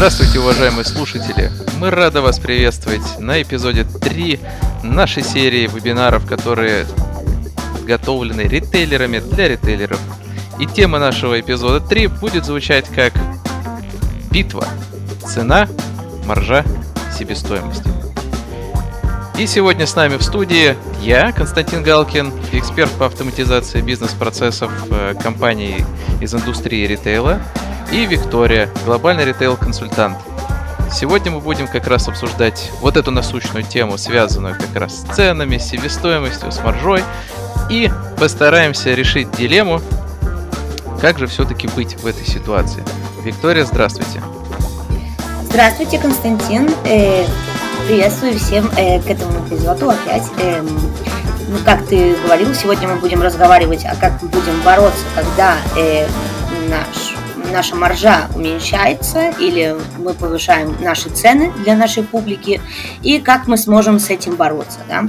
Здравствуйте, уважаемые слушатели! Мы рады вас приветствовать на эпизоде 3 нашей серии вебинаров, которые подготовлены ритейлерами для ритейлеров. И тема нашего эпизода 3 будет звучать как «Битва. Цена, маржа, себестоимость». И сегодня с нами в студии я, Константин Галкин, эксперт по автоматизации бизнес-процессов э, компании из индустрии ритейла – и Виктория, глобальный ритейл-консультант. Сегодня мы будем как раз обсуждать вот эту насущную тему, связанную как раз с ценами, с себестоимостью, с маржой, и постараемся решить дилемму, как же все-таки быть в этой ситуации. Виктория, здравствуйте. Здравствуйте, Константин. Приветствую всем э, к этому эпизоду опять. Э, ну, как ты говорил, сегодня мы будем разговаривать, а как мы будем бороться, когда э, наш наша маржа уменьшается или мы повышаем наши цены для нашей публики и как мы сможем с этим бороться, да?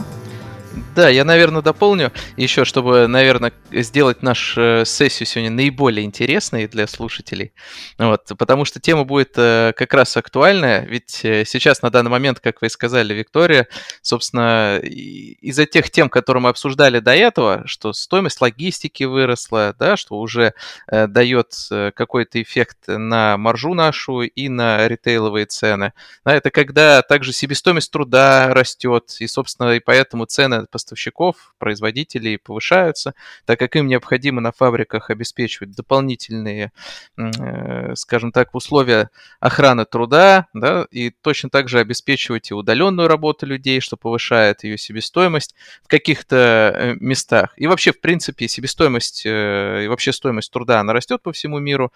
Да, я, наверное, дополню еще, чтобы, наверное, сделать нашу сессию сегодня наиболее интересной для слушателей. Вот, потому что тема будет э, как раз актуальная, ведь э, сейчас, на данный момент, как вы сказали, Виктория, собственно, из-за тех тем, которые мы обсуждали до этого, что стоимость логистики выросла, да, что уже э, дает какой-то эффект на маржу нашу и на ритейловые цены. Да, это когда также себестоимость труда растет, и, собственно, и поэтому цены по поставщиков, производителей повышаются, так как им необходимо на фабриках обеспечивать дополнительные, э, скажем так, условия охраны труда, да, и точно так же обеспечивать и удаленную работу людей, что повышает ее себестоимость в каких-то э, местах. И вообще, в принципе, себестоимость э, и вообще стоимость труда, она растет по всему миру,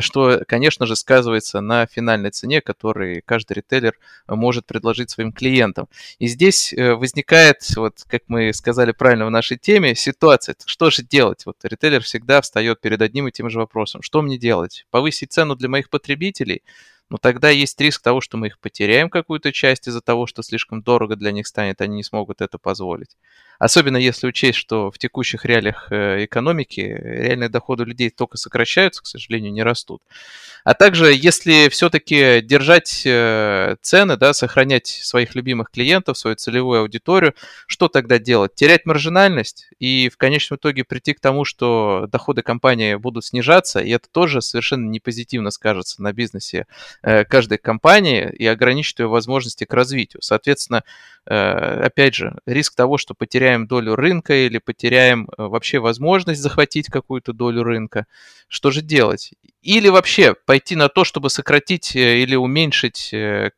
что, конечно же, сказывается на финальной цене, которую каждый ритейлер может предложить своим клиентам. И здесь возникает, вот как мы сказали правильно в нашей теме, ситуация. Что же делать? Вот ритейлер всегда встает перед одним и тем же вопросом. Что мне делать? Повысить цену для моих потребителей? Но тогда есть риск того, что мы их потеряем какую-то часть из-за того, что слишком дорого для них станет, они не смогут это позволить. Особенно если учесть, что в текущих реалиях э, экономики реальные доходы людей только сокращаются, к сожалению, не растут. А также, если все-таки держать э, цены, да, сохранять своих любимых клиентов, свою целевую аудиторию, что тогда делать? Терять маржинальность и в конечном итоге прийти к тому, что доходы компании будут снижаться, и это тоже совершенно не позитивно скажется на бизнесе каждой компании и ограничит ее возможности к развитию. Соответственно, Э, опять же, риск того, что потеряем долю рынка или потеряем э, вообще возможность захватить какую-то долю рынка. Что же делать? Или вообще пойти на то, чтобы сократить э, или уменьшить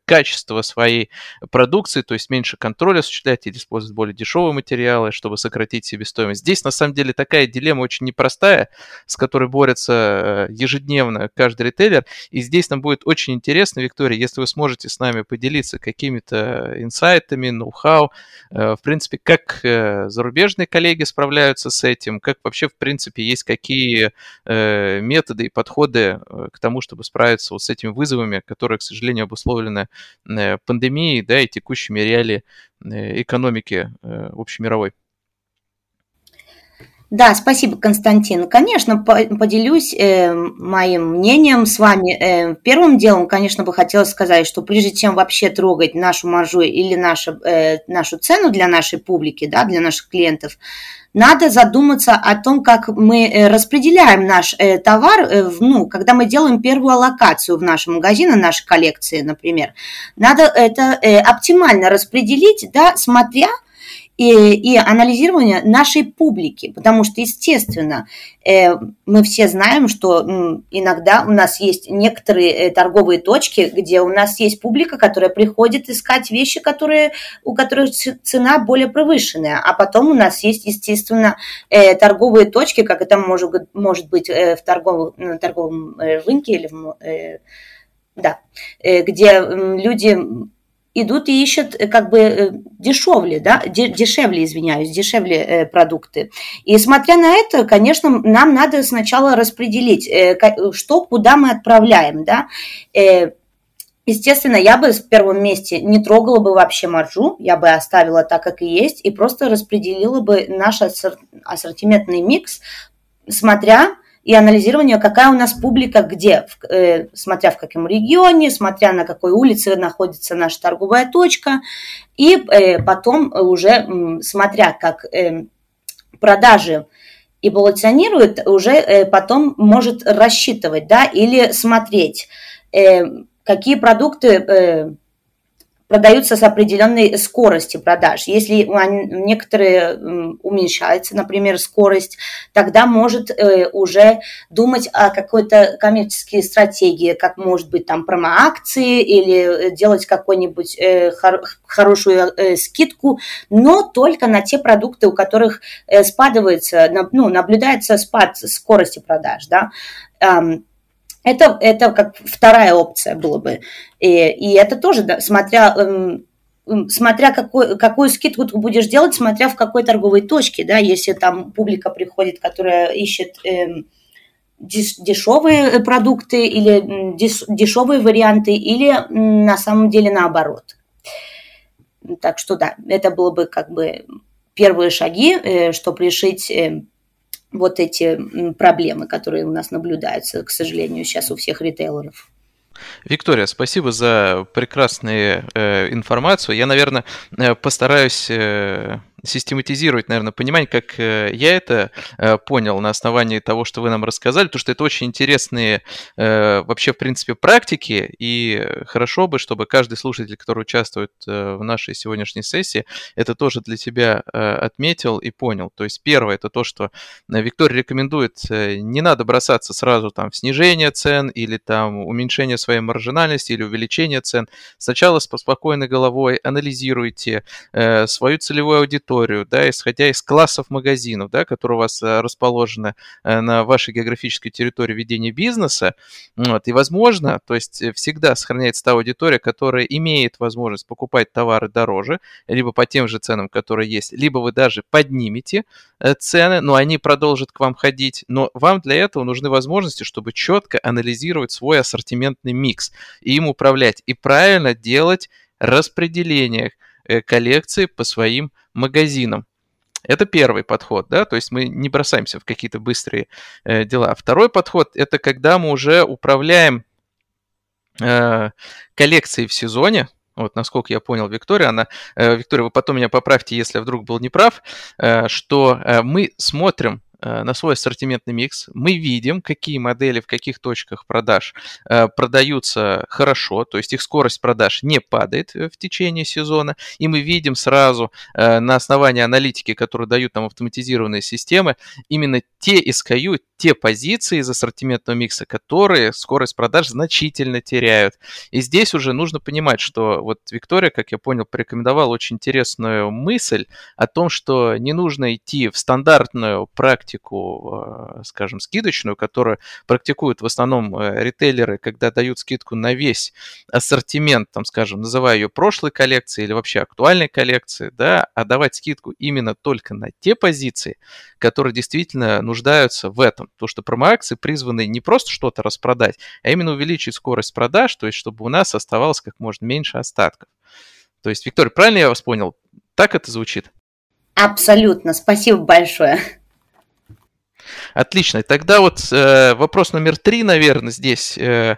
качество своей продукции, то есть меньше контроля осуществлять или использовать более дешевые материалы, чтобы сократить себестоимость. Здесь на самом деле такая дилемма очень непростая, с которой борется ежедневно каждый ритейлер. И здесь нам будет очень интересно, Виктория, если вы сможете с нами поделиться какими-то инсайтами, ноу-хау. Э, в принципе, как э, зарубежные коллеги справляются с этим, как вообще, в принципе, есть какие э, методы и подходы к тому, чтобы справиться вот с этими вызовами, которые, к сожалению, обусловлены пандемией, да, и текущими реалиями экономики общемировой. Да, спасибо, Константин. Конечно, поделюсь э, моим мнением с вами. Э, первым делом, конечно, бы хотелось сказать, что прежде чем вообще трогать нашу маржу или нашу, э, нашу цену для нашей публики, да, для наших клиентов, надо задуматься о том, как мы э, распределяем наш э, товар, э, ну, когда мы делаем первую аллокацию в нашем магазине, нашей коллекции, например. Надо это оптимально распределить, да, смотря и, и анализирование нашей публики, потому что, естественно, э, мы все знаем, что иногда у нас есть некоторые э, торговые точки, где у нас есть публика, которая приходит искать вещи, которые, у которых цена более повышенная, а потом у нас есть, естественно, э, торговые точки, как это может, может быть в торговом, на торговом рынке или в, да, где люди идут и ищут э, как бы э, дешевле, да, дешевле, извиняюсь, дешевле э, продукты. И смотря на это, конечно, нам надо сначала распределить, что куда мы отправляем, да. Естественно, я бы в первом месте не трогала бы вообще маржу, я бы оставила так, как и есть, и просто распределила бы наш ассортиментный микс, смотря и анализирование, какая у нас публика, где, э, смотря в каком регионе, смотря на какой улице находится наша торговая точка, и э, потом уже, смотря как э, продажи эволюционируют, уже потом может рассчитывать, да, или смотреть, какие продукты продаются с определенной скоростью продаж. Если некоторые уменьшается, например, скорость, тогда может э, уже думать о какой-то коммерческой стратегии, как может быть там промо-акции или делать какую-нибудь э, хорошую э, скидку, но только на те продукты, у которых спадывается, ну, наблюдается спад скорости продаж, да. Это, это как вторая опция была бы. И, и это тоже, да, смотря, эм, смотря какой, какую скидку ты будешь делать, смотря в какой торговой точке, да, если там публика приходит, которая ищет эм, дешевые продукты или дешевые варианты, или на самом деле наоборот. Так что да, это было бы как бы первые шаги, э, чтобы решить э, вот эти проблемы, которые у нас наблюдаются, к сожалению, сейчас у всех ритейлеров. Виктория, спасибо за прекрасную э, информацию. Я, наверное, э, постараюсь э, систематизировать, наверное, понимание, как э, я это э, понял на основании того, что вы нам рассказали, потому что это очень интересные э, вообще, в принципе, практики, и хорошо бы, чтобы каждый слушатель, который участвует в нашей сегодняшней сессии, это тоже для себя отметил и понял. То есть первое, это то, что Виктория рекомендует, не надо бросаться сразу там в снижение цен или там уменьшение своей маржинальности или увеличение цен. Сначала с спокойной головой анализируйте свою целевую аудиторию, аудиторию, да, исходя из классов магазинов, да, которые у вас э, расположены э, на вашей географической территории ведения бизнеса. Вот, и, возможно, то есть э, всегда сохраняется та аудитория, которая имеет возможность покупать товары дороже, либо по тем же ценам, которые есть, либо вы даже поднимете цены, но они продолжат к вам ходить. Но вам для этого нужны возможности, чтобы четко анализировать свой ассортиментный микс и им управлять, и правильно делать распределение коллекции по своим магазинам. Это первый подход, да, то есть мы не бросаемся в какие-то быстрые э, дела. Второй подход – это когда мы уже управляем э, коллекцией в сезоне, вот насколько я понял Виктория, она, э, Виктория, вы потом меня поправьте, если я вдруг был неправ, э, что э, мы смотрим Э, на свой ассортиментный микс. Мы видим, какие модели в каких точках продаж э, продаются хорошо, то есть их скорость продаж не падает э, в течение сезона, и мы видим сразу на основании аналитики, которую дают нам автоматизированные системы, именно те SKU, те позиции из ассортиментного микса, которые скорость продаж значительно теряют. И здесь уже нужно понимать, что вот Виктория, как я понял, порекомендовала очень интересную мысль о том, что не нужно идти в стандартную практику, э, скажем, скидочную, которую практикуют в основном э, ритейлеры, когда дают скидку на весь ассортимент, там, скажем, называя ее прошлой коллекцией или вообще актуальной коллекцией, да, а давать скидку именно только на те позиции, которые действительно нуждаются в этом. Потому что промо-акции призваны не просто что-то распродать, а именно увеличить скорость продаж, то есть чтобы у нас оставалось как можно меньше остатков. То есть, Виктория, правильно я вас понял? Так это звучит? Абсолютно. Спасибо большое. Отлично. Тогда вот э, вопрос номер три, наверное, здесь. Э,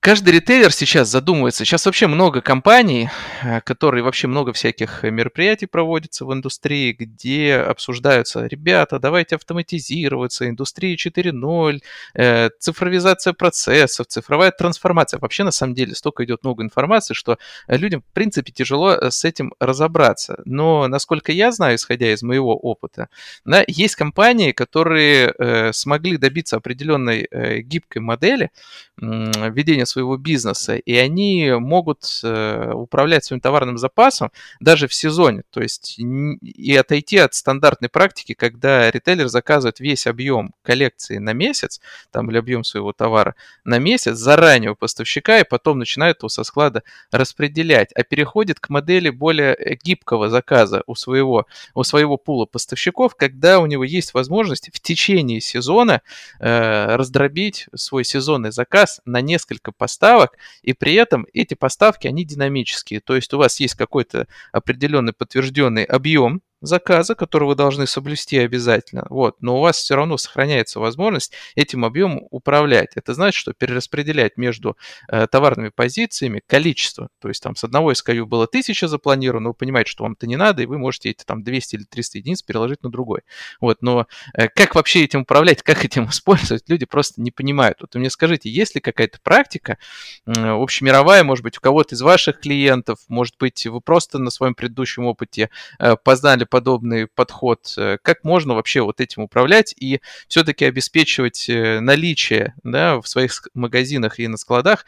Каждый ритейлер сейчас задумывается. Сейчас вообще много компаний, э, которые вообще много всяких мероприятий проводятся в индустрии, где обсуждаются, ребята, давайте автоматизироваться, индустрия 4.0, э, цифровизация процессов, цифровая трансформация. Вообще, на самом деле, столько идет много информации, что людям, в принципе, тяжело э, с этим разобраться. Но, насколько я знаю, исходя из моего опыта, да, есть компании, которые смогли добиться определенной гибкой модели ведения своего бизнеса, и они могут э, управлять своим товарным запасом даже в сезоне, то есть и отойти от стандартной практики, когда ритейлер заказывает весь объем коллекции на месяц, там или объем своего товара на месяц заранее у поставщика, и потом начинает его со склада распределять, а переходит к модели более э, гибкого заказа у своего, у своего пула поставщиков, когда у него есть возможность в течение сезона э, раздробить свой сезонный заказ на несколько поставок, и при этом эти поставки, они динамические. То есть у вас есть какой-то определенный подтвержденный объем заказа, который вы должны соблюсти обязательно, вот, но у вас все равно сохраняется возможность этим объемом управлять. Это значит, что перераспределять между э, товарными позициями количество. То есть там с одного SKU было 1000 запланировано, вы понимаете, что вам это не надо, и вы можете эти там 200 или 300 единиц переложить на другой. Вот, но э, как вообще этим управлять, как этим использовать, люди просто не понимают. Вот мне скажите, есть ли какая-то практика э, общемировая, может быть, у кого-то из ваших клиентов, может быть, вы просто на своем предыдущем опыте э, познали подобный подход, э, как можно вообще вот этим управлять и все-таки обеспечивать э, наличие да, в своих магазинах и на складах,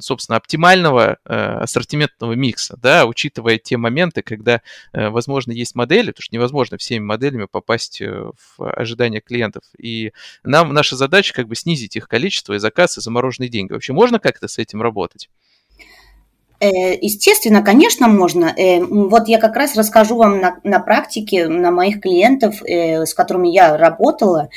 собственно, оптимального э, ассортиментного микса, да, учитывая те моменты, когда, возможно, есть модели, потому что невозможно всеми моделями попасть в ожидания клиентов. И нам наша задача как бы снизить их количество и заказ и замороженные деньги. Вообще можно как-то с этим работать? Э, естественно, конечно, можно. Э, вот я как раз расскажу вам на, на практике, на моих клиентов, э, с которыми я работала.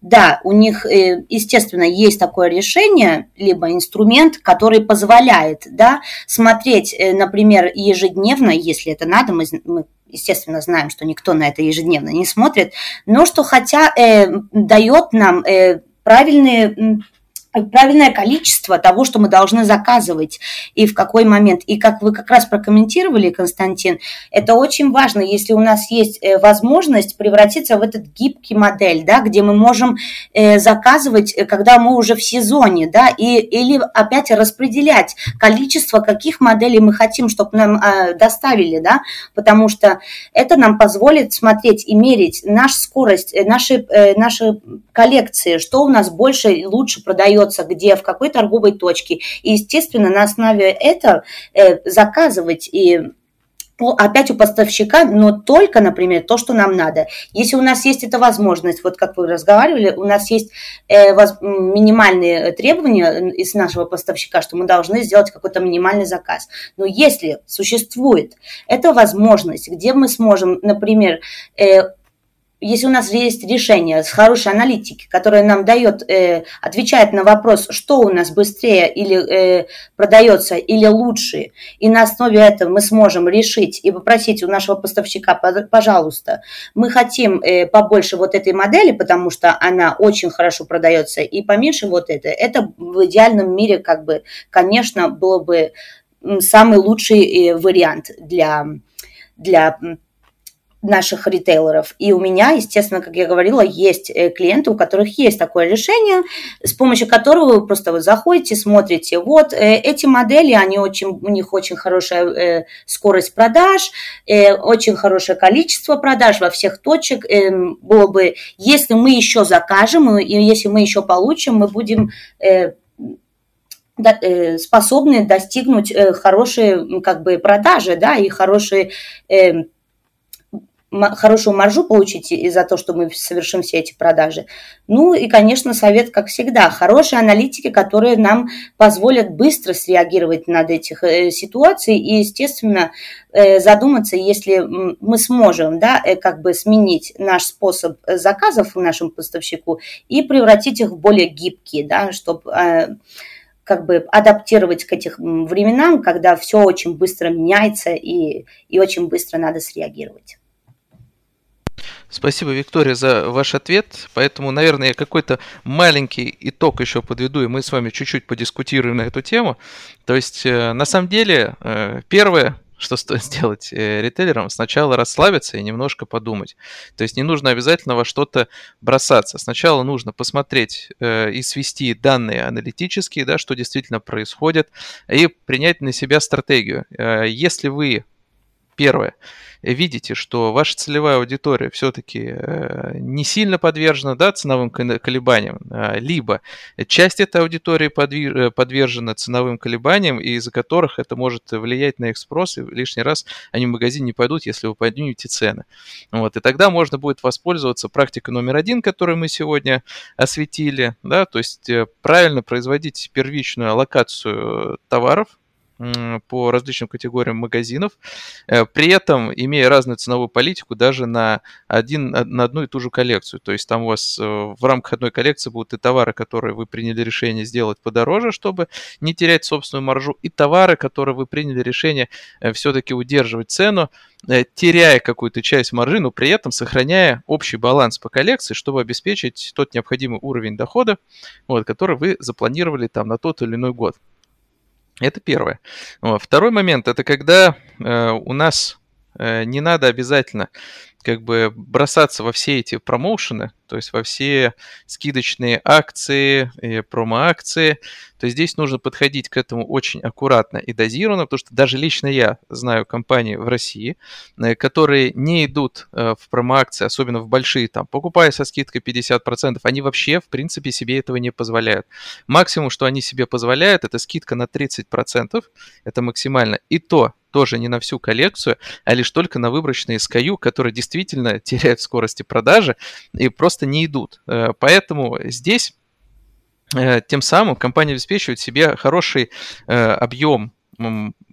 Да, у них, естественно, есть такое решение, либо инструмент, который позволяет да, смотреть, например, ежедневно, если это надо, мы, мы естественно, знаем, что никто на это ежедневно не смотрит, но что хотя э, дает нам э, правильные правильное количество того, что мы должны заказывать и в какой момент. И как вы как раз прокомментировали, Константин, это очень важно, если у нас есть э, возможность превратиться в этот гибкий модель, да, где мы можем э, заказывать, э, когда мы уже в сезоне, да, и, или опять распределять количество, каких моделей мы хотим, чтобы нам доставили, да, потому что это нам позволит смотреть и мерить нашу скорость, наши, наши коллекции, что у нас больше и лучше продается продается, где, в какой торговой точке. И, естественно, на основе этого э, заказывать и опять у поставщика, но только, например, то, что нам надо. Если у нас есть эта возможность, вот как вы разговаривали, у нас есть э, воз, минимальные требования из нашего поставщика, что мы должны сделать какой-то минимальный заказ. Но если существует эта возможность, где мы сможем, например, э, если у нас есть решение с хорошей аналитики, которое нам дает, э, отвечает на вопрос, что у нас быстрее или э, продается, или лучше, и на основе этого мы сможем решить и попросить у нашего поставщика, пожалуйста, мы хотим э, побольше вот этой модели, потому что она очень хорошо продается, и поменьше вот это. Это в идеальном мире, как бы, конечно, было бы самый лучший э, вариант для для наших ритейлеров. И у меня, естественно, как я говорила, есть э, клиенты, у которых есть такое решение, с помощью которого вы просто вы заходите, смотрите, вот э, эти модели, они очень, у них очень хорошая э, скорость продаж, очень хорошее количество продаж во всех точек. Было бы, если мы еще закажем, и если мы еще получим, мы будем способны достигнуть хорошие как бы продажи, да, и хорошие хорошую маржу получить из-за того, что мы совершим все эти продажи. Ну и, конечно, совет, как всегда, хорошие аналитики, которые нам позволят быстро среагировать над этих э, ситуаций и, естественно, э, задуматься, если мы сможем, да, э, как бы сменить наш способ заказов нашему поставщику и превратить их в более гибкие, да, чтобы как бы адаптировать к этим временам, когда все очень быстро меняется и, и очень быстро надо среагировать. Спасибо, Виктория, за ваш ответ. Поэтому, наверное, я какой-то маленький итог еще подведу, и мы с вами чуть-чуть подискутируем на эту тему. То есть, э, на самом деле, э, первое, что стоит сделать э, ритейлерам, сначала расслабиться и немножко подумать. То есть не нужно обязательно во что-то бросаться. Сначала нужно посмотреть и свести данные аналитические, да, что действительно происходит, и принять на себя стратегию. Если вы, первое, видите, что ваша целевая аудитория все-таки э, не сильно подвержена да, ценовым колебаниям, а, либо часть этой аудитории э, подвержена ценовым колебаниям, из-за которых это может влиять на их спрос, и лишний раз они в магазин не пойдут, если вы поднимете цены. Вот, и тогда можно будет воспользоваться практикой номер один, которую мы сегодня осветили, да, то есть э, правильно производить первичную аллокацию товаров, по различным категориям магазинов, э, при этом имея разную ценовую политику даже на, один, на одну и ту же коллекцию. То есть там у вас э, в рамках одной коллекции будут и товары, которые вы приняли решение сделать подороже, чтобы не терять собственную маржу, и товары, которые вы приняли решение э, все-таки удерживать цену, теряя какую-то часть маржи, но при этом сохраняя общий баланс по коллекции, чтобы обеспечить тот необходимый уровень дохода, вот, который вы запланировали там на тот или иной год. Это первое. Второй момент это когда э, у нас э, не надо обязательно как бы бросаться во все эти промоушены, то есть во все скидочные акции, промо-акции. То здесь нужно подходить к этому очень аккуратно и дозированно, потому что даже лично я знаю компании в России, э, которые не идут э, в промо-акции, особенно в большие, там, покупая со скидкой 50%, они вообще, в принципе, себе этого не позволяют. Максимум, что они себе позволяют, это скидка на 30%, это максимально. И то тоже не на всю коллекцию, а лишь только на выборочные SKU, которые действительно теряют скорости продажи и просто не идут. Э, поэтому здесь э, тем самым компания обеспечивает себе хороший э, объем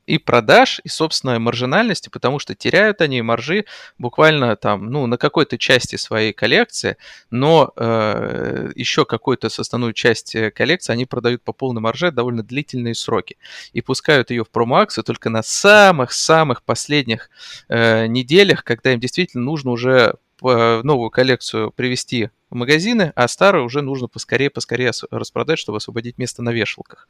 и продаж, и собственной маржинальности, потому что теряют они маржи буквально там, ну, на какой-то части своей коллекции, но э, еще какую-то составную часть э, коллекции они продают по полной марже довольно длительные сроки и пускают ее в промо-акцию только на самых-самых последних э, неделях, когда им действительно нужно уже э, новую коллекцию привести в магазины, а старые уже нужно поскорее-поскорее распродать, чтобы освободить место на вешалках.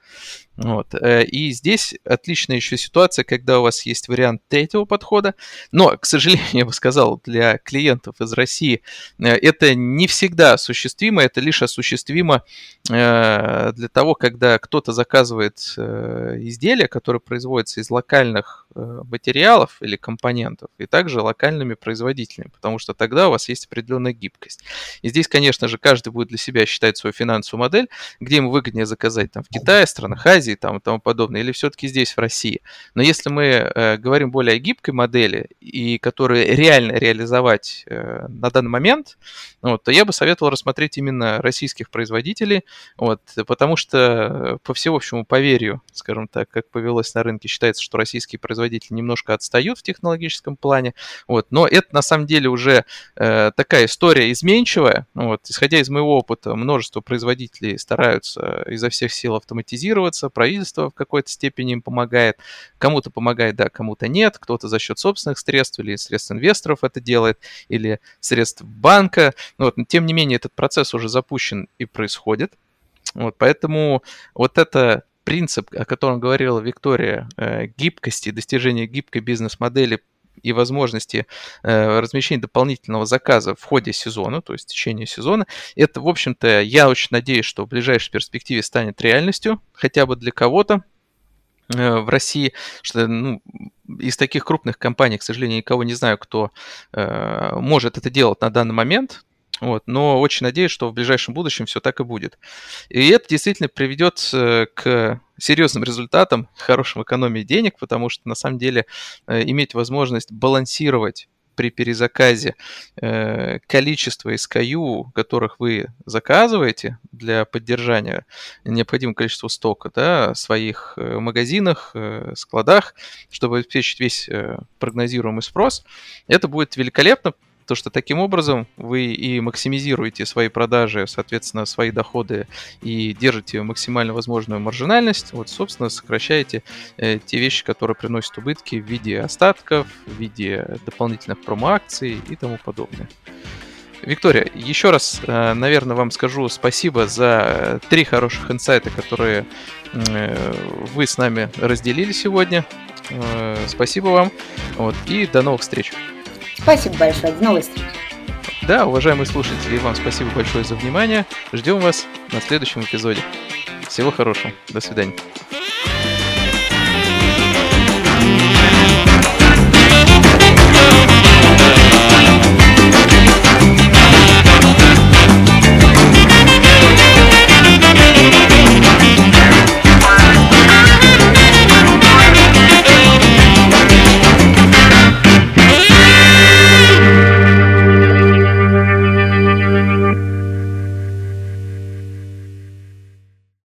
Вот. Э, и здесь отличная еще ситуация, когда у вас есть вариант третьего подхода, но, к сожалению, я бы сказал, для клиентов из России э, это не всегда осуществимо, это лишь осуществимо э, для того, когда кто-то заказывает изделия, которые производятся из локальных материалов или компонентов, и также локальными производителями, потому что тогда у вас есть определенная гибкость. И здесь конечно же, каждый будет для себя считать свою финансовую модель, где ему выгоднее заказать там в Китае, странах Азии там, и тому подобное, или все-таки здесь, в России. Но если мы э, говорим более о гибкой модели, и которую реально реализовать э, на данный момент, вот, то я бы советовал рассмотреть именно российских производителей, вот, потому что э, по всеобщему поверью, скажем так, как повелось на рынке, считается, что российские производители немножко отстают в технологическом плане, вот, но это на самом деле уже э, такая история изменчивая, вот. Исходя из моего опыта, множество производителей стараются изо всех сил автоматизироваться, правительство в какой-то степени им помогает, кому-то помогает, да, кому-то нет, кто-то за счет собственных средств или средств инвесторов это делает, или средств банка. Вот. Но тем не менее, этот процесс уже запущен и происходит. Вот, поэтому вот это принцип, о котором говорила Виктория, э, гибкости, достижения гибкой бизнес-модели и возможности э, размещения дополнительного заказа в ходе сезона, то есть в течение сезона. Это, в общем-то, я очень надеюсь, что в ближайшей перспективе станет реальностью, хотя бы для кого-то э, в России, что ну, из таких крупных компаний, к сожалению, никого не знаю, кто э, может это делать на данный момент. Вот, но очень надеюсь, что в ближайшем будущем все так и будет. И это действительно приведет э, к серьезным результатам, хорошим экономии денег, потому что на самом деле э, иметь возможность балансировать при перезаказе э, количество SKU, которых вы заказываете для поддержания необходимого количества стока да, в своих магазинах, складах, чтобы обеспечить весь прогнозируемый спрос, это будет великолепно, то, что таким образом вы и максимизируете свои продажи, соответственно, свои доходы и держите максимально возможную маржинальность, вот, собственно, сокращаете э, те вещи, которые приносят убытки в виде остатков, в виде дополнительных промо-акций и тому подобное. Виктория, еще раз, э, наверное, вам скажу спасибо за три хороших инсайта, которые э, вы с нами разделили сегодня. Э, спасибо вам. Вот, и до новых встреч. Спасибо большое. До новых встреч. Да, уважаемые слушатели, вам спасибо большое за внимание. Ждем вас на следующем эпизоде. Всего хорошего. До свидания.